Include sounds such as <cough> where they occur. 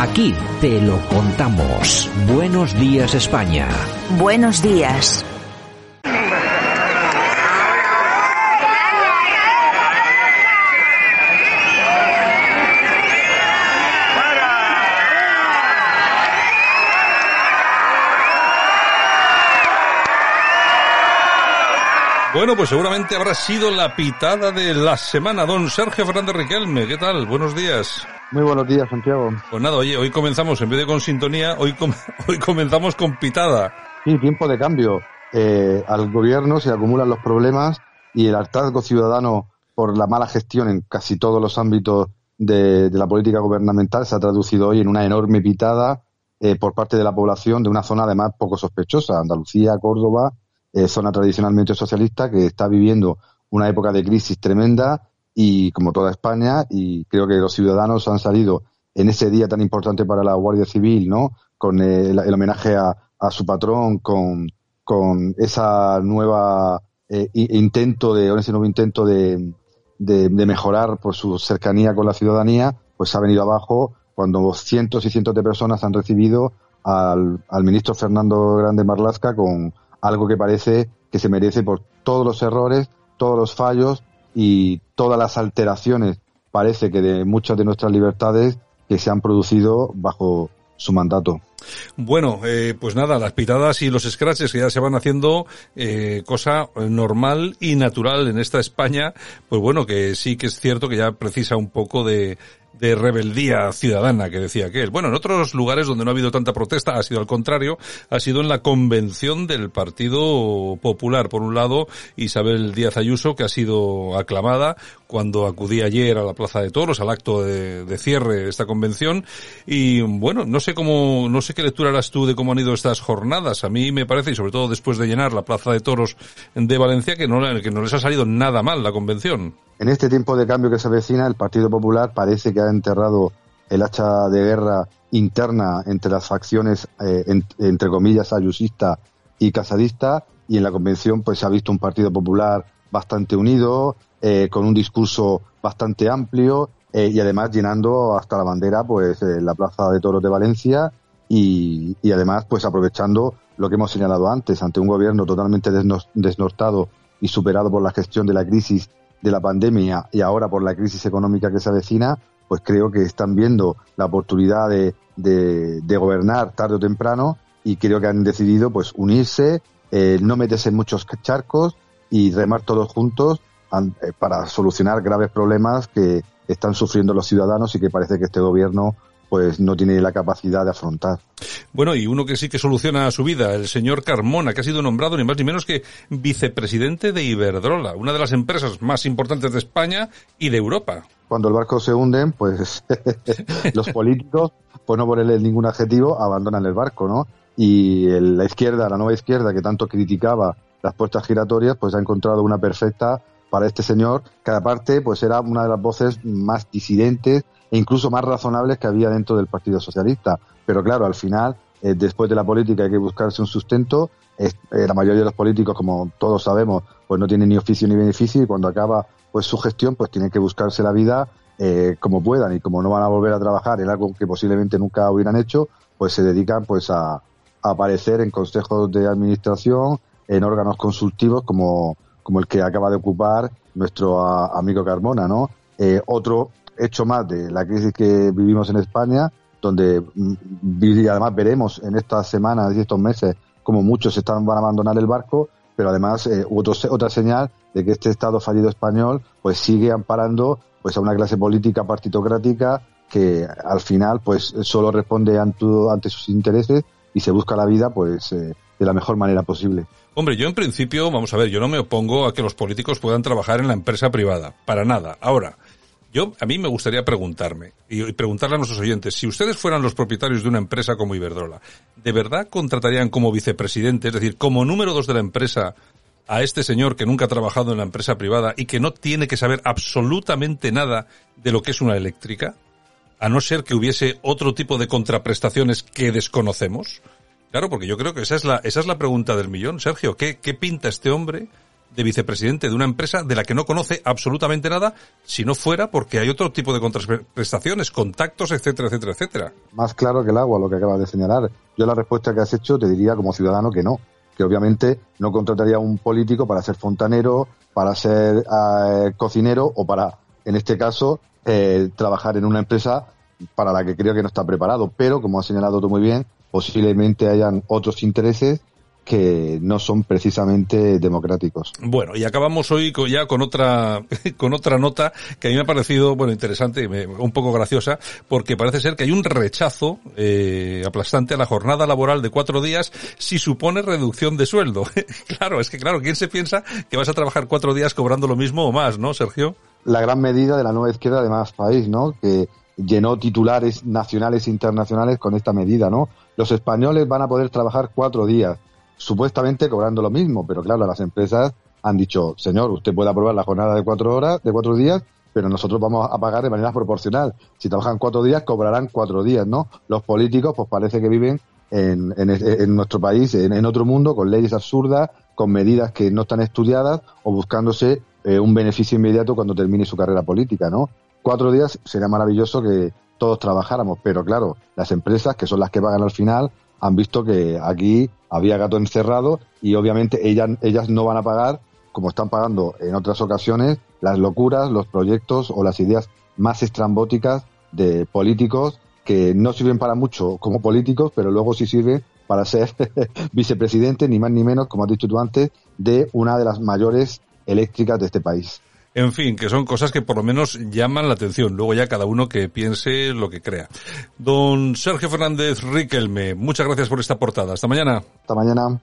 Aquí te lo contamos. Buenos días España. Buenos días. Bueno, pues seguramente habrá sido la pitada de la semana. Don Sergio Fernández Riquelme, ¿qué tal? Buenos días. Muy buenos días, Santiago. Pues nada, oye, hoy comenzamos, en vez de con sintonía, hoy, <laughs> hoy comenzamos con pitada. Sí, tiempo de cambio. Eh, al gobierno se acumulan los problemas y el hartazgo ciudadano por la mala gestión en casi todos los ámbitos de, la política gubernamental se ha traducido hoy en una enorme pitada eh, por parte de la población de una zona además poco sospechosa, Andalucía, Córdoba, eh, zona tradicionalmente socialista que está viviendo una época de crisis tremenda y como toda España y creo que los ciudadanos han salido en ese día tan importante para la Guardia Civil, ¿no? Con el, homenaje a, su patrón, con, con esa nueva eh, intento de, ese nuevo intento de, de, mejorar por su cercanía con la ciudadanía, pues ha venido abajo cuando cientos y cientos de personas han recibido al, al ministro Fernando Grande Marlasca con algo que parece que se merece por todos los errores, todos los fallos y todas las alteraciones, parece que de muchas de nuestras libertades que se han producido bajo su mandato. Bueno, eh, pues nada, las pitadas y los scratches que ya se van haciendo, eh, cosa normal y natural en esta España, pues bueno, que sí que es cierto que ya precisa un poco de, de rebeldía ciudadana que decía que es. Bueno, en otros lugares donde no ha habido tanta protesta ha sido al contrario, ha sido en la convención del Partido Popular. Por un lado, Isabel Díaz Ayuso, que ha sido aclamada cuando acudí ayer a la Plaza de Toros, al acto de, de cierre de esta convención. Y bueno, no sé cómo, no sé qué lectura harás tú de cómo han ido estas jornadas. A mí me parece, y sobre todo después de llenar la Plaza de Toros de Valencia, que no, que no les ha salido nada mal la convención. En este tiempo de cambio que se avecina, el Partido Popular parece que ha enterrado el hacha de guerra interna entre las facciones, eh, entre comillas, ayusista y casadista, y en la convención pues se ha visto un Partido Popular bastante unido, eh, con un discurso bastante amplio eh, y además llenando hasta la bandera pues la Plaza de Toros de Valencia y, y, además pues aprovechando lo que hemos señalado antes, ante un gobierno totalmente desnortado y superado por la gestión de la crisis de la pandemia y ahora por la crisis económica que se avecina, pues creo que están viendo la oportunidad de, de, gobernar tarde o temprano y creo que han decidido pues unirse, eh, no meterse en muchos charcos y remar todos juntos eh, para solucionar graves problemas que están sufriendo los ciudadanos y que parece que este gobierno pues no tiene la capacidad de afrontar. Bueno, y uno que sí que soluciona su vida, el señor Carmona, que ha sido nombrado ni más ni menos que vicepresidente de Iberdrola, una de las empresas más importantes de España y de Europa. Cuando el barco se hunde, pues <laughs> los políticos, pues no ponerle ningún adjetivo, abandonan el barco, ¿no? Y la izquierda, la nueva izquierda, que tanto criticaba las puertas giratorias, pues ha encontrado una perfecta para este señor, que aparte pues era una de las voces más disidentes e incluso más razonables que había dentro del Partido Socialista. Pero claro, al final, eh, después de la política hay que buscarse un sustento. Eh, la mayoría de los políticos, como todos sabemos, pues no tienen ni oficio ni beneficio y cuando acaba pues su gestión, pues tienen que buscarse la vida eh, como puedan y como no van a volver a trabajar en algo que posiblemente nunca hubieran hecho, pues se dedican pues a, a aparecer en consejos de administración, en órganos consultivos como como el que acaba de ocupar nuestro amigo Carmona, ¿no? Eh, otro hecho más de la crisis que vivimos en España, donde mm, además veremos en estas semanas y estos meses como muchos están, van a abandonar el barco, pero además eh, otra señal de que este Estado fallido español pues sigue amparando pues a una clase política partitocrática que al final pues solo responde ante, ante sus intereses y se busca la vida pues eh, de la mejor manera posible. Hombre, yo en principio, vamos a ver, yo no me opongo a que los políticos puedan trabajar en la empresa privada, para nada. Ahora, yo, a mí me gustaría preguntarme, y, preguntarle a nuestros oyentes, si ustedes fueran los propietarios de una empresa como Iberdrola, ¿de verdad contratarían como vicepresidente, es decir, como número dos de la empresa, a este señor que nunca ha trabajado en la empresa privada y que no tiene que saber absolutamente nada de lo que es una eléctrica? A no ser que hubiese otro tipo de contraprestaciones que desconocemos. Claro, porque yo creo que esa es la, esa es la pregunta del millón. Sergio, ¿qué, qué pinta este hombre de vicepresidente de una empresa de la que no conoce absolutamente nada, si no fuera porque hay otro tipo de contraprestaciones, contactos, etcétera, etcétera, etcétera. Más claro que el agua, lo que acabas de señalar. Yo la respuesta que has hecho te diría como ciudadano que no, que obviamente no contrataría a un político para ser fontanero, para ser eh, cocinero o para, en este caso, eh, trabajar en una empresa para la que creo que no está preparado. Pero, como has señalado tú muy bien, posiblemente hayan otros intereses que no son precisamente democráticos. Bueno, y acabamos hoy ya con otra <laughs> con otra nota que a mí me ha parecido bueno interesante, un poco graciosa, porque parece ser que hay un rechazo eh, aplastante a la jornada laboral de cuatro días si supone reducción de sueldo. <laughs> claro, es que claro, ¿quién se piensa que vas a trabajar cuatro días cobrando lo mismo o más, no, Sergio? La gran medida de la nueva izquierda de más país, ¿no? Que llenó titulares nacionales e internacionales con esta medida, ¿no? Los españoles van a poder trabajar cuatro días supuestamente cobrando lo mismo, pero claro, las empresas han dicho, señor, usted puede aprobar la jornada de cuatro horas, de cuatro días, pero nosotros vamos a pagar de manera proporcional. Si trabajan cuatro días, cobrarán cuatro días, ¿no? Los políticos, pues parece que viven en, nuestro país, en, otro mundo, con leyes absurdas, con medidas que no están estudiadas o buscándose eh, un beneficio inmediato cuando termine su carrera política, ¿no? Cuatro días sería maravilloso que todos trabajáramos, pero claro, las empresas, que son las que pagan al final, han visto que aquí había gato encerrado y obviamente ellas, ellas no van a pagar, como están pagando en otras ocasiones, las locuras, los proyectos o las ideas más estrambóticas de políticos que no sirven para mucho como políticos, pero luego sí sirven para ser <laughs> vicepresidente, ni más ni menos, como has dicho tú antes, de una de las mayores eléctricas de este país. En fin, que son cosas que por lo menos llaman la atención. Luego ya cada uno que piense lo que crea. Don Sergio Fernández Riquelme, muchas gracias por esta portada. Hasta mañana. Hasta mañana.